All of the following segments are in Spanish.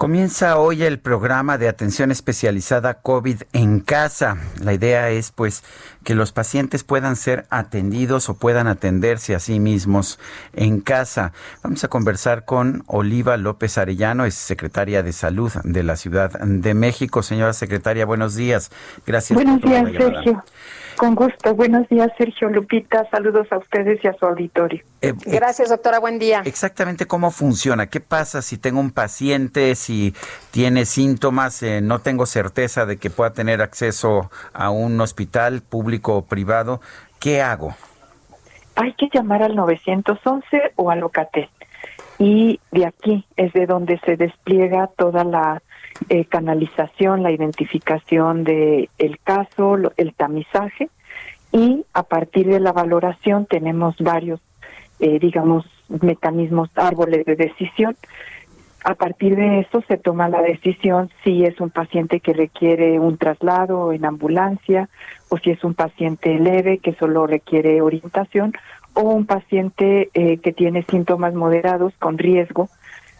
Comienza hoy el programa de atención especializada COVID en casa. La idea es pues que los pacientes puedan ser atendidos o puedan atenderse a sí mismos en casa. Vamos a conversar con Oliva López Arellano, es secretaria de Salud de la Ciudad de México. Señora secretaria, buenos días. Gracias. Buenos días, Sergio. Con gusto. Buenos días, Sergio Lupita. Saludos a ustedes y a su auditorio. Eh, eh, Gracias, doctora. Buen día. Exactamente cómo funciona. ¿Qué pasa si tengo un paciente, si tiene síntomas, eh, no tengo certeza de que pueda tener acceso a un hospital público o privado? ¿Qué hago? Hay que llamar al 911 o al Locatel. Y de aquí es de donde se despliega toda la eh, canalización, la identificación de el caso, el tamizaje y a partir de la valoración tenemos varios, eh, digamos, mecanismos, árboles de decisión. A partir de eso se toma la decisión si es un paciente que requiere un traslado en ambulancia o si es un paciente leve que solo requiere orientación o un paciente eh, que tiene síntomas moderados con riesgo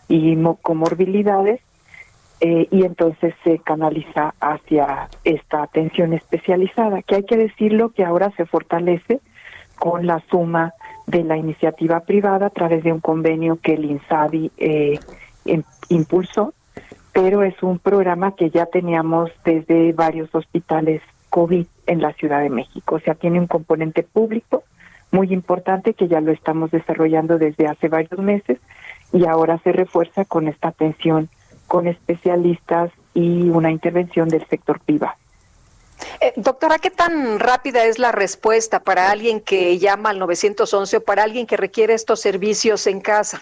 y comorbilidades eh, y entonces se canaliza hacia esta atención especializada, que hay que decirlo que ahora se fortalece con la suma de la iniciativa privada a través de un convenio que el INSABI eh, em, impulsó, pero es un programa que ya teníamos desde varios hospitales COVID en la Ciudad de México, o sea, tiene un componente público muy importante que ya lo estamos desarrollando desde hace varios meses y ahora se refuerza con esta atención con especialistas y una intervención del sector privado. Eh, doctora, ¿qué tan rápida es la respuesta para alguien que llama al 911 o para alguien que requiere estos servicios en casa?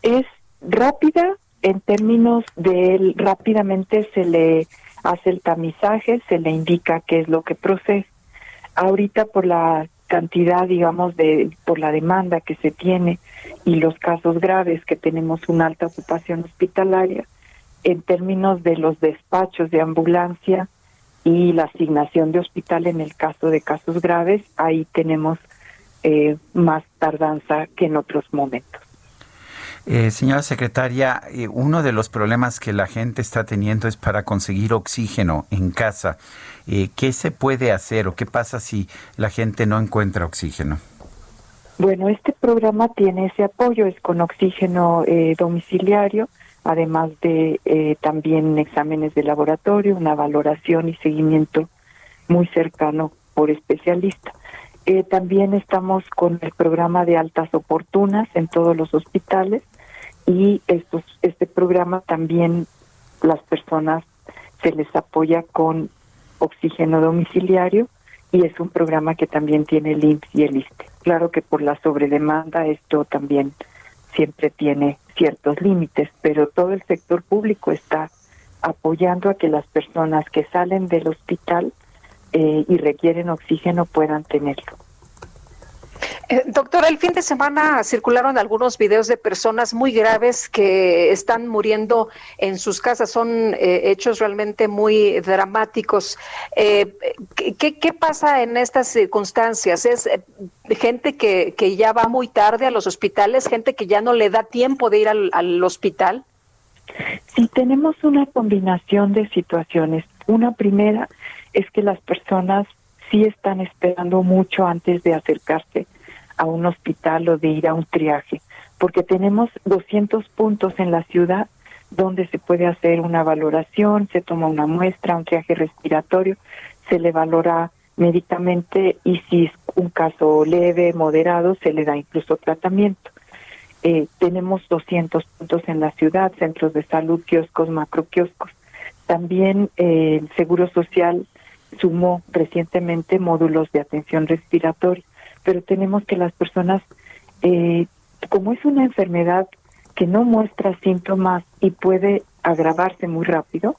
Es rápida en términos de rápidamente se le hace el tamizaje, se le indica qué es lo que procede. Ahorita por la cantidad, digamos, de por la demanda que se tiene y los casos graves que tenemos una alta ocupación hospitalaria en términos de los despachos de ambulancia y la asignación de hospital en el caso de casos graves, ahí tenemos eh, más tardanza que en otros momentos. Eh, señora secretaria, eh, uno de los problemas que la gente está teniendo es para conseguir oxígeno en casa. Eh, ¿qué se puede hacer o qué pasa si la gente no encuentra oxígeno? Bueno, este programa tiene ese apoyo, es con oxígeno eh, domiciliario, además de eh, también exámenes de laboratorio, una valoración y seguimiento muy cercano por especialista. también estamos con el programa de altas oportunas en todos los hospitales y estos, este programa también las personas se les apoya con oxígeno domiciliario y es un programa que también tiene el IMSS y el ISTE. Claro que por la sobredemanda esto también siempre tiene ciertos límites, pero todo el sector público está apoyando a que las personas que salen del hospital eh, y requieren oxígeno puedan tenerlo. Eh, doctora, el fin de semana circularon algunos videos de personas muy graves que están muriendo en sus casas. Son eh, hechos realmente muy dramáticos. Eh, ¿qué, pasa en estas circunstancias? ¿Es gente que, que, ya va muy tarde a los hospitales, gente que ya no le da tiempo de ir al, al hospital? Sí, tenemos una combinación de situaciones. Una primera es que las personas sí están esperando mucho antes de acercarse a un hospital o de ir a un triaje, porque tenemos 200 puntos en la ciudad donde se puede hacer una valoración, se toma una muestra, un triaje respiratorio, se le valora médicamente y si es un caso leve, moderado, se le da incluso tratamiento. Eh, tenemos 200 puntos en la ciudad, centros de salud, kioscos, macroquioscos. También eh, el Seguro Social sumó recientemente módulos de atención respiratoria, pero tenemos que las personas, eh, como es una enfermedad que no muestra síntomas y puede agravarse muy rápido,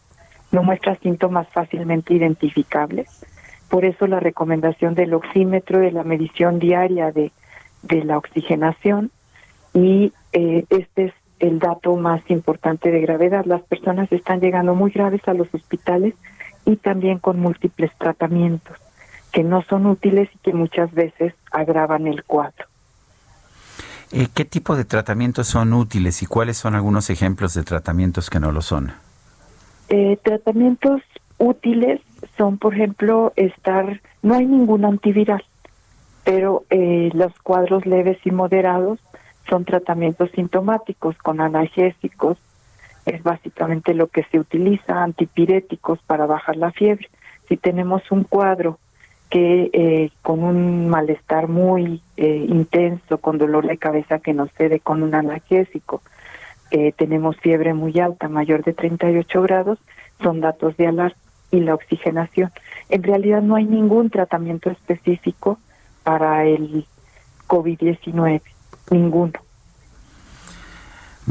no muestra síntomas fácilmente identificables. Por eso la recomendación del oxímetro, de la medición diaria de, de la oxigenación y eh, este es el dato más importante de gravedad. Las personas están llegando muy graves a los hospitales y también con múltiples tratamientos que no son útiles y que muchas veces agravan el cuadro. Eh, ¿Qué tipo de tratamientos son útiles y cuáles son algunos ejemplos de tratamientos que no lo son? Eh, tratamientos útiles son, por ejemplo, estar, no hay ningún antiviral, pero eh, los cuadros leves y moderados son tratamientos sintomáticos con analgésicos, es básicamente lo que se utiliza, antipiréticos para bajar la fiebre. Si tenemos un cuadro que eh, con un malestar muy eh, intenso, con dolor de cabeza que nos cede con un analgésico, eh, tenemos fiebre muy alta, mayor de 38 grados, son datos de alarma y la oxigenación. En realidad no hay ningún tratamiento específico para el COVID-19, ninguno.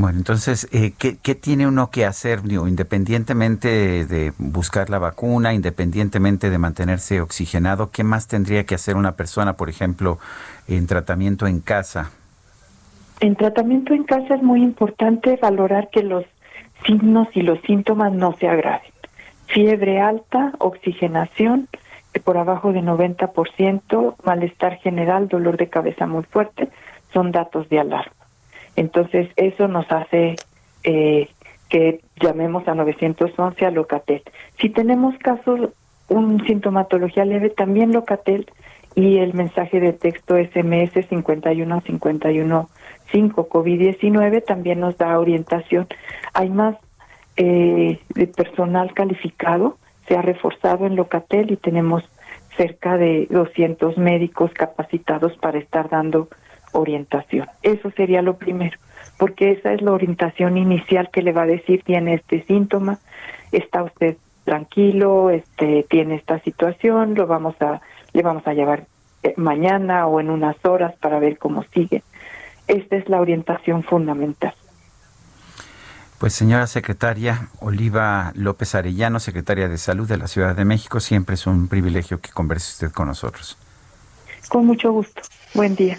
Bueno, entonces, eh, ¿qué, ¿qué, tiene uno que hacer, digo, independientemente de buscar la vacuna, independientemente de mantenerse oxigenado? ¿Qué más tendría que hacer una persona, por ejemplo, en tratamiento en casa? En tratamiento en casa es muy importante valorar que los signos y los síntomas no se agraven. Fiebre alta, oxigenación por abajo de 90%, malestar general, dolor de cabeza muy fuerte, son datos de alarma. Entonces, eso nos hace eh, que llamemos a 911 a Locatel. Si tenemos casos, un sintomatología leve, también Locatel y el mensaje de texto SMS 51515 COVID-19 también nos da orientación. Hay más eh, de personal calificado, se ha reforzado en Locatel y tenemos cerca de 200 médicos capacitados para estar dando orientación. Eso sería lo primero, porque esa es la orientación inicial que le va a decir tiene este síntoma, está usted tranquilo, este tiene esta situación, lo vamos a le vamos a llevar eh, mañana o en unas horas para ver cómo sigue. Esta es la orientación fundamental. Pues señora secretaria Oliva López Arellano, secretaria de Salud de la Ciudad de México, siempre es un privilegio que converse usted con nosotros. Con mucho gusto. Buen día.